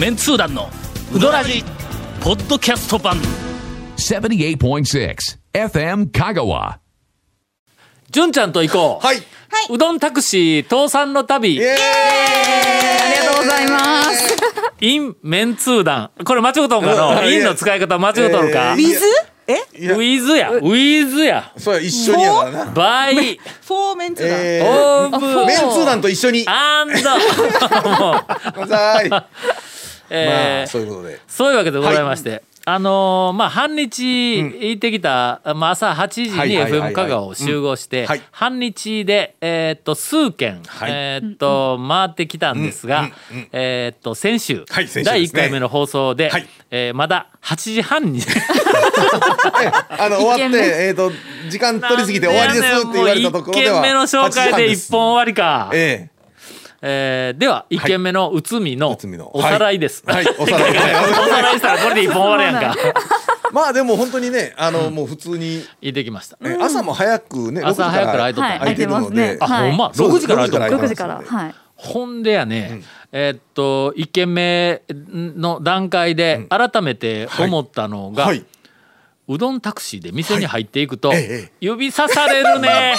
メンツー団のウドラジポッドキャスト版78.6 FM Kagawa. 純ちゃんと行こう。はい。うどんタクシー倒産の旅。イエーイありがとうございます。インメンツー団。これ間違うとんかうんのインの使い方間違うとるかえー水え？ウィズや。ウィズや。それは一緒にやからな。バイ、フォーメンツだ。えオーブ、ー、メンツー団と一緒に。アンド。ごめんなさい。まえーあ、そういうことで。そういうわけでございまして、あのーまあ半日行ってきた、まあ、朝8時にはいはいはいはい。FM 香川を集合して、うん。はい。半日で、えーっと数件、はい。えーっと回ってきたんですが、うんうんうんえーっと先週,、はい先週ですね。第1回目の放送で、はい。えーまだ8時半に。あの、終わって、一軒目。えっと、時間取りすぎて終わりですって言われたところでは。1件目の紹介で1本終わりか、ええ。えーでは1件目の内海のおさらいです、はい。はい。おさらい。おさらいしたらこれで1本終わるやんか。まあでも本当にね、あの、もう普通に、行ってきました、え朝も早くね、朝早くから空いとった。はい、空いてるので。あ、はい。ほんま？そう6時から空いとった。6 6時から。はい。ほんでやね、えーっと1軒目の段階で改めて思ったのが、はい。うどんタクシーで店に入っていくと、はいえええ。え指さされるね。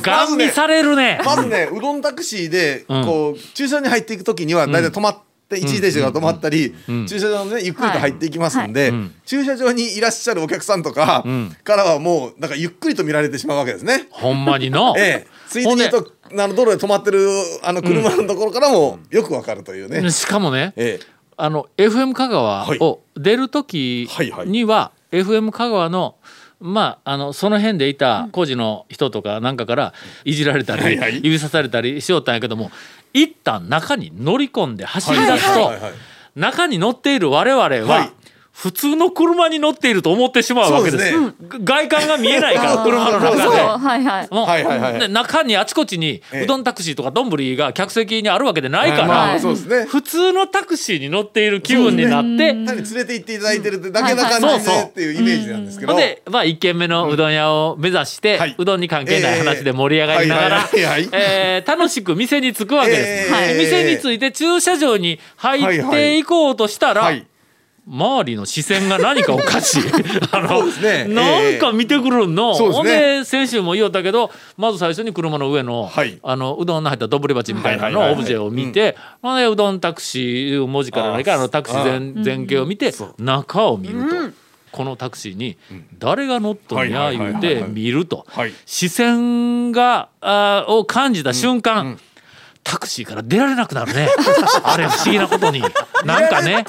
ガン見されるね。まずね、うどんタクシーで、うん。こう、駐車場に入っていくときには、大体止まって、一時停止が止まったり、ん。駐車場にね、ゆっくりと入っていきますんで、ん。駐車場にいらっしゃるお客さんとかん。からはもう、なんかゆっくりと見られてしまうわけですね。ほんまにの、ええ。ついでに言うと、あの、道路で止まってる、あの、車のところからも、よくわかるというね。しかもねええ。あの FM 香川を出る時はいはい。には FM 香川のまあ、あのその辺でいた工事の人とかなんかからいじられたり、指さされたりしよったんやけども一旦中に乗り込んで走り出すと中に乗っている我々ははい普通の車に乗っていると思ってしまうわけです。そうが外観が見えないから 車の中で。はいはい。もうはいはいはい。で中にあちこちにええ。うどんタクシーとか丼が客席にあるわけでないから。普通のタクシーに乗っている気分になって、単に連れて行っていただいてるってだけな感じでっていうイメージなんですけど。で、まあ、1軒目のうどん屋を目指して、はい。うどんに関係ない話で盛り上がりながらえー楽しく店に着くわけです、店に着いて駐車場に入っていこうとしたら、はい。周りの視線が何かおかしい。あのそうですね。なんか見てくるの、そうですね。ほんで先週も言おったけどまず最初に車の上の,、はい。あのうどんの入ったどぶり鉢みたいなはいはいはいはい。のオブジェを見て、ほん。でうどんタクシー文字から何からのタクシー全全景を見て中を見ると。このタクシーに誰が乗っとんやはいはい言うてはいはい。はい見ると。はい。視線があーを感じた瞬間、タクシーから出られなくなるね あれ不思議なことになんかね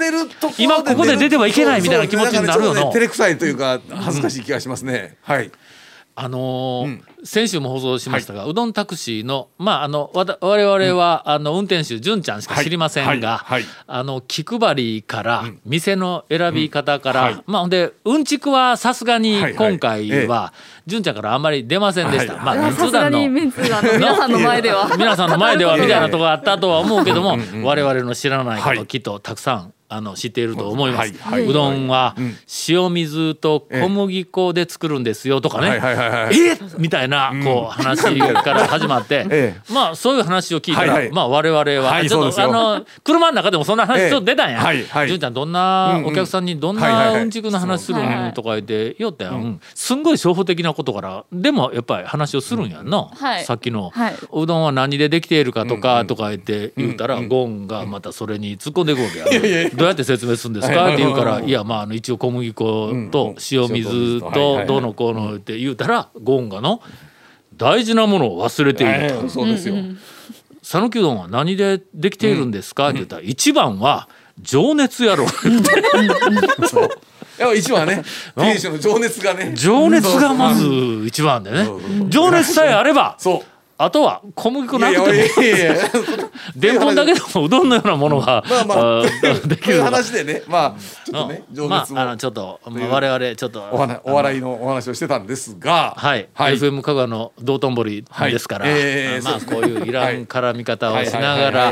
今ここで出てはいけないみたいな気持ちになるよなそうそうなんかねちょっとね照れくさいというか恥ずかしい気がしますね。はい。あのー先週も放送しましたが、うどんタクシーのまああのわた我々は、あの運転手純ちゃんしか知りませんが、はい。はい。はい。あの気配りから、店の選び方から、はい。まあほんでうんちくはさすがにはい。はい今回は純ちゃんからあんまり出ませんでした。はい。まあい。やさすがにメンツあの皆さんの前では。皆さんの前ではみたいなとこがあったとは思うけども我々の知らないこときっとたくさんあの知っていると思います、はいはい。うどんは塩水と小麦粉で作るんですよとかね、はいはいはいはい。えみたいなこう話から始まって、えまあそういう話を聞いたら、はいはい。まあ我々は、はいちょっとあの車の中でもそんな話ええ。ちょっと出たんや。はいはい。純ちゃんどんなお客さんにどんなうんちくの話するんとか言って言おったやん、すんごい初歩的なことからでもやっぱり話をするんやんな、はい。さっきの、はい。うどんは何でできているかとかとか言って言うたら、ゴンがまたそれに突っ込んでいくわけや、どうやって説明するんですか？って言うから、い。やまああの一応小麦粉と塩水と。どうのこうのって言うたらゴンがの大事なものを忘れていると。はい。そうですよ。讃岐うどんは何でできているんですか?」って言ったら「一番は情熱やろ」いや一番ね店主の情熱がね。情熱がまず一番でね。情熱さえあればそう。あとは小麦粉なくても。でんぷんだけでもうどんのようなものが、まあまあ。できる話でね、まあちょっとね情熱を。まああのちょっと、まあ、我々ちょっとお笑いのお話をしてたんですが、はい、はい。FM 香川の道頓堀ですから、はい。えーまあこういういらん絡み方をしながはい。ら。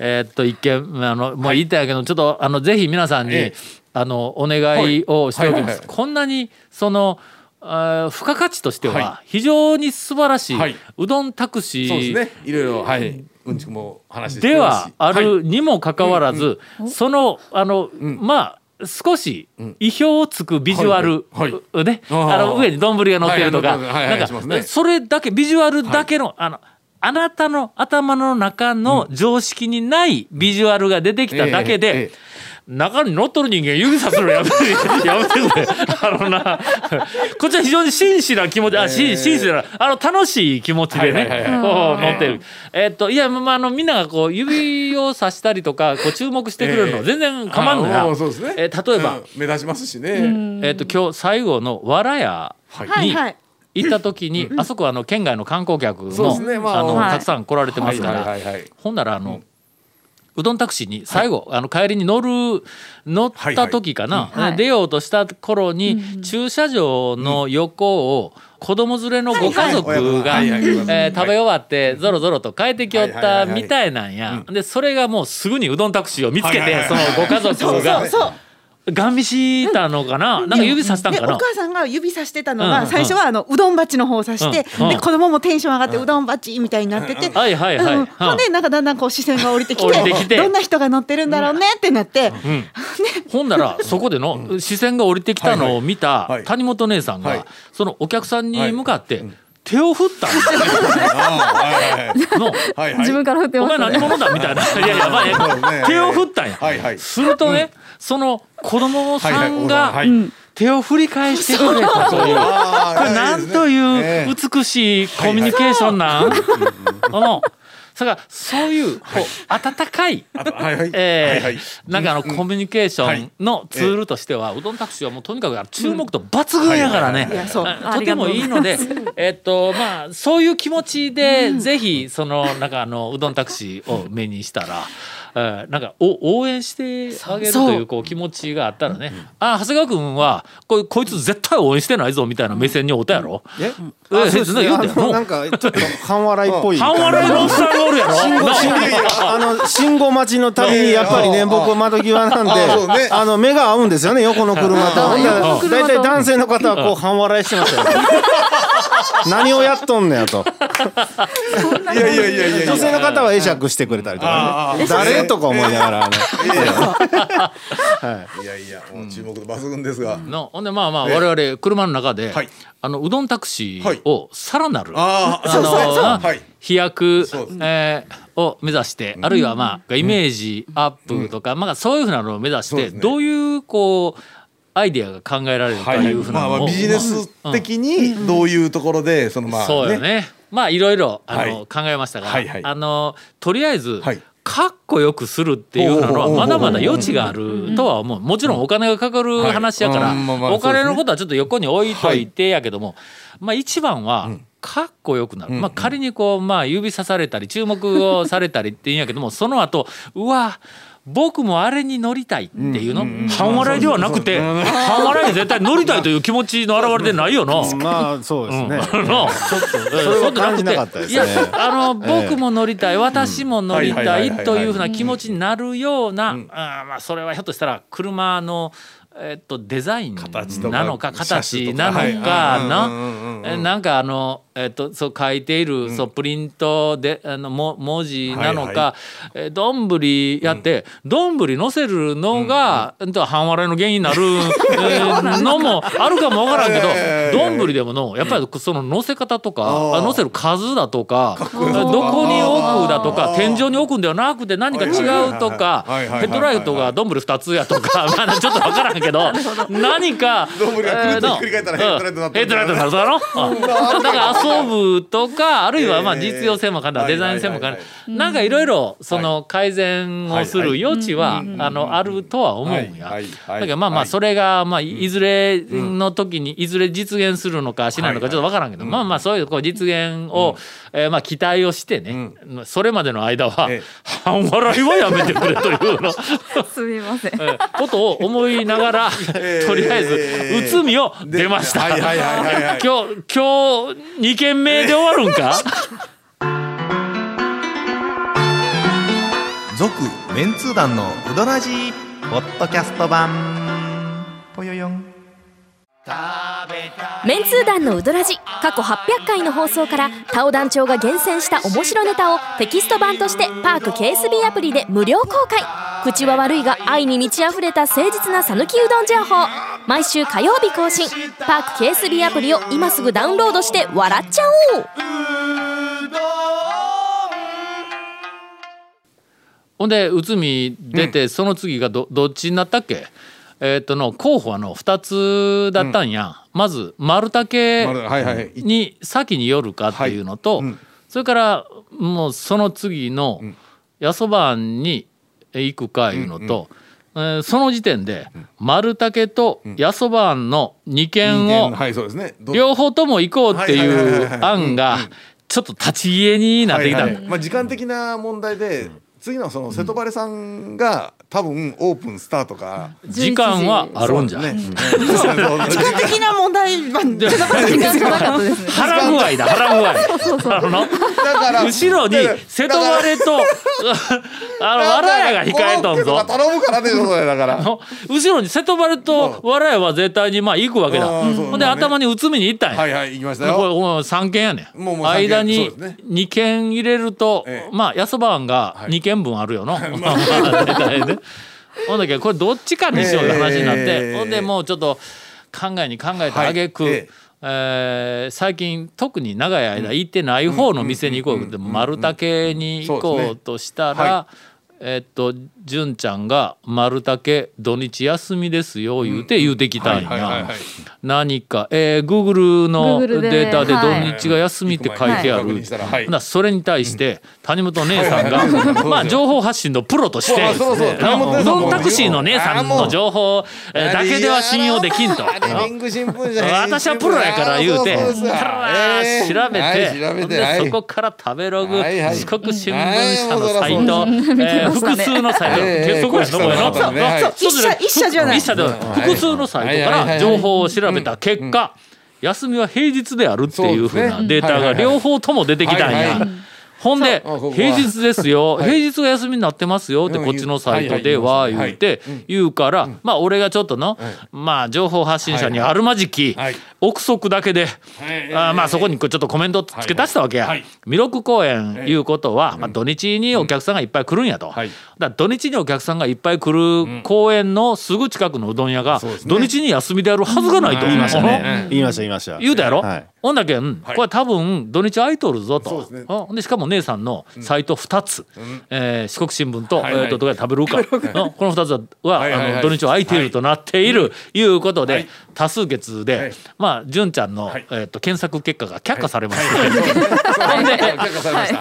えーっと一見あのもう言いたいけどちょっとあのぜひ皆さんに、ええ。あのお願いをしておきます、こんなにその付加価値としてはは非常に素晴らしい、はい。うどんタクシーそうですね。いろいろはい。ううんちくも話ではあはい。るにもかかわらず、そのあの、まあ少し意表をつくビジュアル、はい。はい。ね、あの上に丼が乗ってるとか、はいはいはいはいなんしますねかそれだけビジュアルだけの、あのあなたの頭の中の常識にないビジュアルが出てきただけで、ええええ中に乗っとる人間指さすのやめてやめてくれ。あのなこっちは非常に真摯な気持ちあ、真真摯なあの楽しい気持ちでね、はいはい 乗ってる、えーっといやまああのみんながこう指をさしたりとかこう注目してくれるの全然構わんのや、あーそうですね。えー例えば、うん。目立ちますしね。えーっと今日最後のわらやにはい。はい。行った時に、あそこはあの県外の観光客も、そうですね。まあ。あのはいたくさん来られてますから、はいはいはいはい。ほんならあの、うどんタクシーに最後、あの帰りに乗る乗った時かな、はいはい。出ようとした頃に、駐車場の横を子供連れのご家族がはいはい。はいはい。えー食べ終わってぞろぞろと帰ってきよっはいはいはいはいたみたいなんや。でそれがもうすぐにうどんタクシーを見つけはいはいはいてそのご家族が。そう。ガン見したのかな？なんか指さしたんかな？母さんが指さしてたのうんうん。が最初はあのうどん鉢の方を指してうん。で子供もテンション上がってうどん鉢みたいになっててはいはいはい。うん。ほんでなんかだんだんこう視線が降りてき降りてきて。てどんな人が乗ってるんだろうねってなって。ほんならそこでの視線が降りてきたのを見たはい。はい。谷本姉さんはい。がそのお客さんに向かって手を振ったのはいはい。自分から振っておましたね。前何者だ？みたいな。いやいや、まあ手を振ったんや。はいはい。するとね、その子供さんがはい手を振り返してくれたという。これなんとえいうえ美しいコミュニケーションな？ん。うん。だからそういうこう温かい。なんかあのコミュニケーションのツールとしては、うどんタクシーはもうとにかく注目度抜群やからね、とてもいいので えっとまあそういう気持ちで、ぜひそのなんかあのうどんタクシーを目にしたら。えーなんかお応援してあげるというこう気持ちがあったらね、あ長谷川君はここいつ絶対応援してないぞみたいな目線におったやろ、え？えあそうですね。言うてんの？あのなんかちょっと半笑いっぽい。半笑いのおっさんがおるやろ。信号信号あの信号待ちのたびにやっぱりね僕窓際なんであの目が合うんですよね横の車と。大体男性の方はこう半笑いしてますよね何をやっとんねやと。いやいやいやいやいや。女性の方は会釈してくれたりとかね。誰とか思いながらあの いやいやもう注目度抜群ですが。のほんでまあまあ我々車の中で、はい。あのうどんタクシーをさらなる、あああのはい。飛躍えーを目指して、あるいはまあイメージアップとか、まあそういうふうなのを目指して、ね。どういうこうアイデアが考えられるかいうふうなまあまあビジネス的にどういうところでそのまあそうよね。まあいろいろあの、はい。考えましたが、はいはい。あのとりあえず、はい。かっこよくするっていうのはまだまだ余地があるとは思う。もちろんお金がかかる話やから、お金のことはちょっと横に置いといてやけども、まあ一番はん。かっこよくなる。まあ仮にこうまあ指さされたり注目をされたりっていうんやけども、その後うわ僕もあれに乗りたいっていうの、半笑いではなくて、半笑いに絶対乗りたいという気持ちの表れでないよな。まあそうですね。のちょっとそれは感じなかったですね。いやあの僕も乗りたい、私も乗りはいたはいというふうな気持ちになるような、あーまあそれはひょっとしたら車のえっとデザインなのか形なのはい。かなえなんかあのえっとそう書いているそうプリントであのも文字なのかえどんぶりやってどんぶり乗せるのがうんと半笑いの原因になるえ ーのもあるかもわからんけどええどんぶりでものやっぱりその乗せ方とかあー。あ乗せる数だとかどこに置くだとか天井に置くんではなくて何か違うとかヘッドライトがどんぶり2つやとか まだちょっとわからんけど 何かどんぶりがくるっとひっくり返ったらヘッドライトになるヘッドライトになるだろ？うんだから遊ぶとか あるいはまあ実用性も兼ねたデザイン性も兼ね。たなんかいろいろその改善をする余地はあのあるとは思うんや。だけどまあまあはい。それがまあいずれの時にいずれ実現するのかしないのかちょっとわからんけどまあまあそういうこう実現をえーまあ期待をしてねそれまでの間はええ。半笑いはやめてくれというの。すみません。えーことを思いながらええ。とりあえずうつみを出ました。今日今日2軒目で終わるんか？続メンツー団のウドラジーポッドキャスト版ぽよよんメンツー団のウドラジ過去800回の放送からタオ団長が厳選した面白ネタをテキスト版としてパーク KSB アプリで無料公開。口は悪いが愛に満ち溢れた誠実な讃岐うどん情報。毎週火曜日更新。パーク KSB アプリを今すぐダウンロードして笑っちゃおう。ほんで内海出て、その次がどどっちになったっけ？えーっとの候補はの2つだったんや、まず丸竹に先に寄るかっていうのと、それからもうその次の八そばに行くかいうのと、えーその時点で丸竹と八そばの2軒を両方とも行こうっていうはい案がちょっと立ち消えになってきた。まあ、時間的な問題で、次のその瀬戸晴さんが多分オープンスタートか、時間はあるんじゃ。ね、そうそうそう時間的な問題は時間じゃなかったですね。腹具合だ腹具合。あのだから後ろに瀬戸割れとあのわらやが控えとんぞ。頼むからでしょそれだからあの後ろに瀬戸割れとわらやは絶対にまあ行くわけだ。ほんで頭に内海に行ったんや。はいはい行きましたこれよもう三軒やねん。間に二軒入れると、ええまあ安ばんがはい二軒分あるよの。まあ大体ね。ほんだけどこれどっちかにしようって話になって、ええほんでもうちょっと考えに考えたあげく、はいええー最近特に長い間行ってない方の店に行こうって丸竹に行こうとしたらえっと純ちゃんが「丸竹土日休みですよ」言うて言うてきたんや。何かえー Google のデータではい。土日が休みって書いてある。なそれに対して谷本姉さんがまあ情報発信のプロとしてそうどんタクシーの姉さんの情報えーだけでは信用できんと。私はプロやから言うて。調べて,、そこから食べログ、はいはい。四国新聞社のサイト、はいえー複数のサイト、ええそこやのこれの、そうね。はいそう一社一社じゃない。一社で複数のサイトから情報を調べた結果、休みは平日であるっていうふうなデータが両方とも出てきたんや。ほんで平日ですよ、はい。平日が休みになってますよってうんこっちのサイトでは言うて言うからまあ俺がちょっとのまあ情報発信者にあるまじきはい。憶測だけであまあそこにこうちょっとコメントつけ足したわけや。はい。弥勒公園い。うことはまあ土日にお客さんがいっぱい来るんやと。だ土日にお客さんがいっぱい来る公園のすぐ近くのうどん屋が土日に休みであるはずがないと。言いましたうん。ね言いました言いました。言うたやろ、はい。ほんだけん、これ多分土日空いとるぞと。でしかも姉さんのサイト2つ、えー四国新聞と,、はいはい。えー、とどこで食べるか、うんこの2つははいはいはい。あの土日は空いているとなっている、い、うことで、はい。多数決で、はい。まあ純ちゃんの、はい。えー、と検索結果が却下されま した、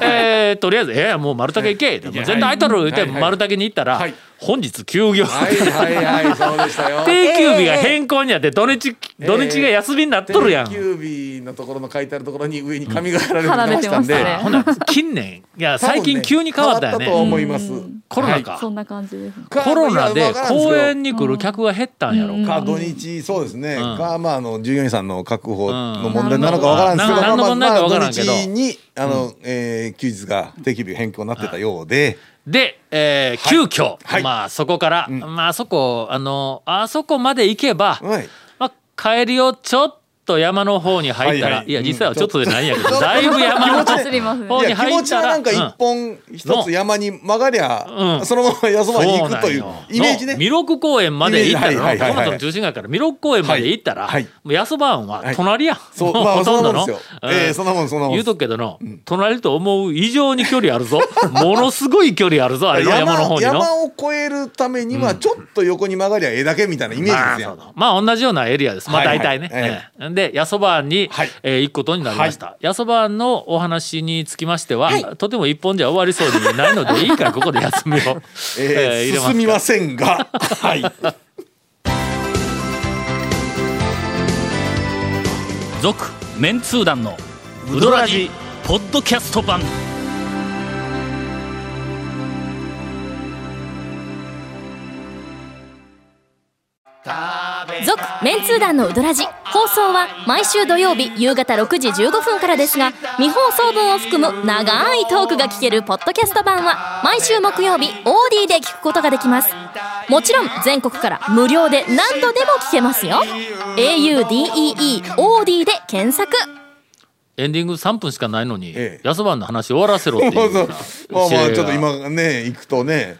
えーとりあえず「えー、もう丸竹行け」もう全然空いとる」言ってはい。はい。丸竹に行ったら、はい本日休業、はいはいはいそうでしたよ。定休日が変更にあって土日土日が休みになっとるやん。定休日のところの書いてあるところに上に紙が貼られてましたんで、ね。ほんなら近年。いや最近急に変わったよね。変わったと思います、コロナか、そんな感じです。コロナで公園にに来る客が減ったんやろか、か土日そうですね、ん。かまああの従業員さんの確保のうん問題なのかわからんですけど、何の問題かわからんけど。まあまあ土日にあの、えー休日が定休日変更になってたようで、で、えー急遽、はい。まあそこから、まああそこあのあそこまで行けば、はい。まあ、帰りをちょっと山の方に入ったら、はいはい。いや実際はちょっとでないん。やけど、だいぶ山の走りますね。方にいや気持ち入ったらはなんか一本一つ山に曲がりゃ、うん。そのまま安まに行くというイメージね。の弥勒公園まで行ったらはいはいの中心街から弥勒公園まで行ったら、はい。はいもう安番は隣やん、そう。もまあほとんどの。ええそんなもんそんなもん。言うとくけどの、隣と思う以上に距離あるぞ。ものすごい距離あるぞあれの山の方にの。山を越えるためにはちょっと横に曲がりゃええだけみたいなイメージですよ、まあ同じようなエリアです。まあはいはい。大体ね、ええ。えで八そばに、はい。えー行くことになりました、八そばのお話につきましては、とても一本じゃ終わりそうにないのでいいからここで休みを、えーえー入れます進みませんが。はい。続メンツー団のウドラジポッドキャスト版メンツー団のウドラジ放送は毎週土曜日夕方6時15分からですが未放送分を含む長いトークが聞けるポッドキャスト版は毎週木曜日 OD で聞くことができます。もちろん全国から無料で何度でも聞けますよ。audeeOD で検索。エンディング3分しかないのに、ええ。安番の話終わらせろっていう。そうそう。ようなまあまあちょっと今ね行くとね。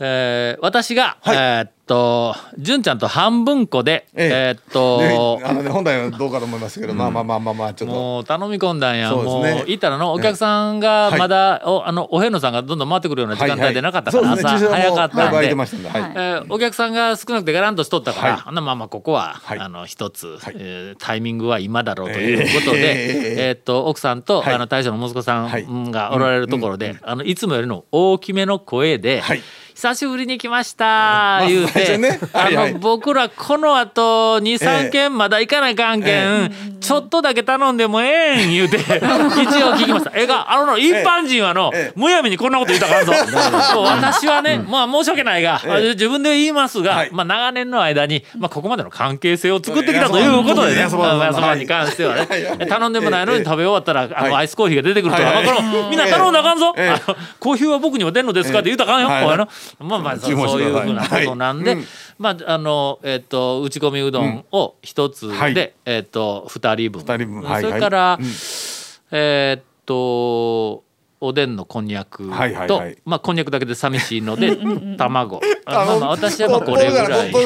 えー私が、はい。えーっと純ちゃんと半分こでえっとねあのね本来はどうかと思いますけど、まあまあまあまあまあちょっと。もう頼み込んだんや、もう行ったらのお客さんがはい。まだ、おあのお遍路さんがどんどん回ってくるような時間帯でなかったから、朝早かったんで。えーお客さんが少なくてガランとしとったから、まあまあここは、はい。あの一つ、はい。えータイミングは今だろうということで、えっと奥さんと、はい。あの大将の息子さはい。んがおられるところで、あのいつもよりの大きめの声で、はい久しぶりに来ました言うて、あの僕らこの後え23え件まだ行かないかんけん、ちょっとだけ頼んでもええん言うて一応聞きました。えがあのの一般人はの、ええ。むやみにこんなこと言ったらあかんぞ。私はね、まあ申し訳ないが、ええ。自分で言いますが、はい。まあ長年の間に、まあここまでの関係性を作ってきたということでね、やそばに関してはね、頼んでもないのにええ食べ終わったら、あのはいアイスコーヒーが出てくるとか、このみんな頼んだらあかんぞ。コーヒーは僕にも出んのですかって言うたらあかんよ。まあまあそういうふうなことなんで、はいうん。まああのえっ、と打ち込みうどんを一つで、はい。えっ、と二人分。二人分。はいそれから、うん。えーっとおでんのこんにゃくと、はいはいはい。まあこんにゃくだけで寂しいので卵。あまあまあ私はまあこれぐらいで。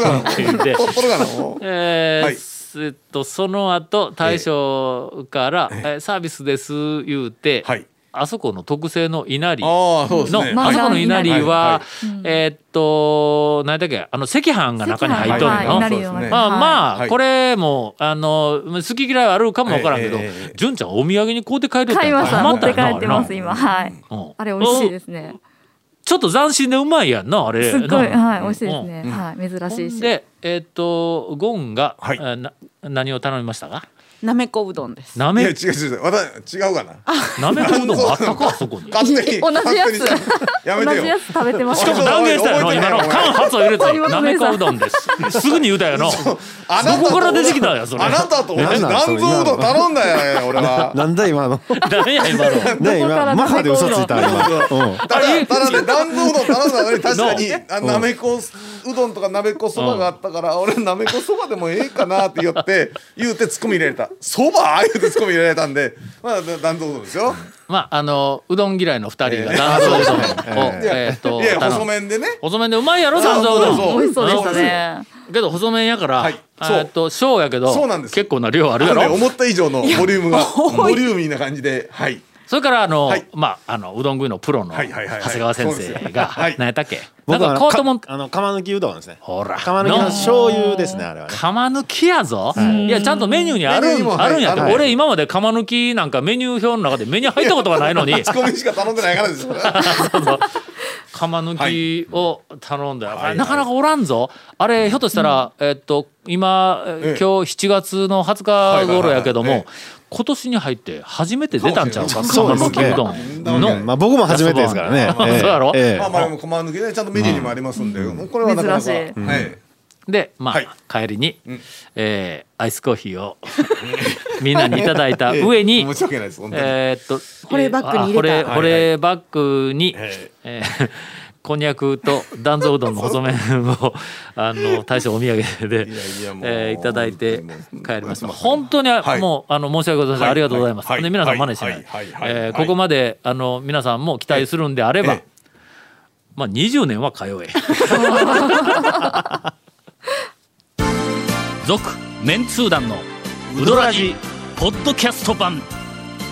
えーはい。えっとその後大将から、えーサービスです」言うて、はいあそこの特製の稲荷の、ねあそこの稲荷は、はいはえーっと何だっけあの赤飯が中に入っとるの、まあまあ、はい。これもあの好き嫌いはあるかもわからんけど、純ちゃんお土産に買うて帰るって買いました。持って帰ってます今、今。はい。うん。あれ美味しいですね。ちょっと斬新でうまいやんなあれ。すっごいな。はい美味しいですね。はい珍しいし。でえーっとゴンが、な何を頼みましたか？なめこうどんです。ないめや違う違う違う。私違うかな？なめこうどんあったか？そこに。勝手に同じやつ。勝手に。やめてよ。同じやつ食べてます。しかも断言したよ覚えてない。今の間髪を入れてお前なめこうどんですすぐに言うたよのあなたとどこから出てきたんやそれあなたと同じうどん頼んだよ俺はなんだ今の何や今のね今マハで嘘ついた今うんただただねうどん頼んだのに確かにあなめこうどんとかなめこそばがあったから俺なめこそばでもええかなって言って言うてツッコミ入れたそば言うてツッコミ入れられたんでまあ断蔵うどんですよ。まああのうどん嫌いの二人が断層うどんをえーっと細麺でね。細麺でうまいやろ断層うどんそう。美味しそうでしたね。けど細麺やから、はい。そう。えーっと小やけどそうなんです結構な量あるやろ。思った以上のボリュームがボリューミーな感じではいそれからあの、はい。まああのうどん食いのプロの長はいはいはいはい。谷川先生がはい。何やったっけ？なんか僕はあの変わったもあの釜抜きうどんですね。ほら。釜抜きの醤油ですねあれはね。釜抜きやぞ、い、やちゃんとメニューにあるあるんやって、はい俺今まで釜抜きなんかメニュー表の中でメニュー入ったことがないのに。ツ ッコミしか頼んでないからですよ。釜抜きを頼んだ。よ、はい。なかなかおらんぞ。あれひょっとしたら、えっと今、ええ。え今日7月の20日頃やけども、はいはいはい今年に入って初めて出たんちゃうか？釜そうですね。抜きうどんの、うんまあ僕も初めてですからね。そうやろ？ええ。まあまあでもコマ抜きねちゃんとメニューにもありますんでこれはなかなか。珍しい。はい。でまあ、はい。帰りに、えーアイスコーヒーを みんなにいただいた 上に、申し訳ないです本当に。えーっと保冷バッグに入れた。あ保冷バッグに、ええーこんにゃくと断蔵うどんの細麺をあの大将お土産で、いえーいただいて帰りました。本当に、はい。もうあの申し訳ございません、はい。ありがとうございます。はい。で皆さん真似しない。えーはい。ここまであの皆さんも期待するんであれば、ええ。まあ20年は通え。続メンツー団のウドラジポッドキャスト版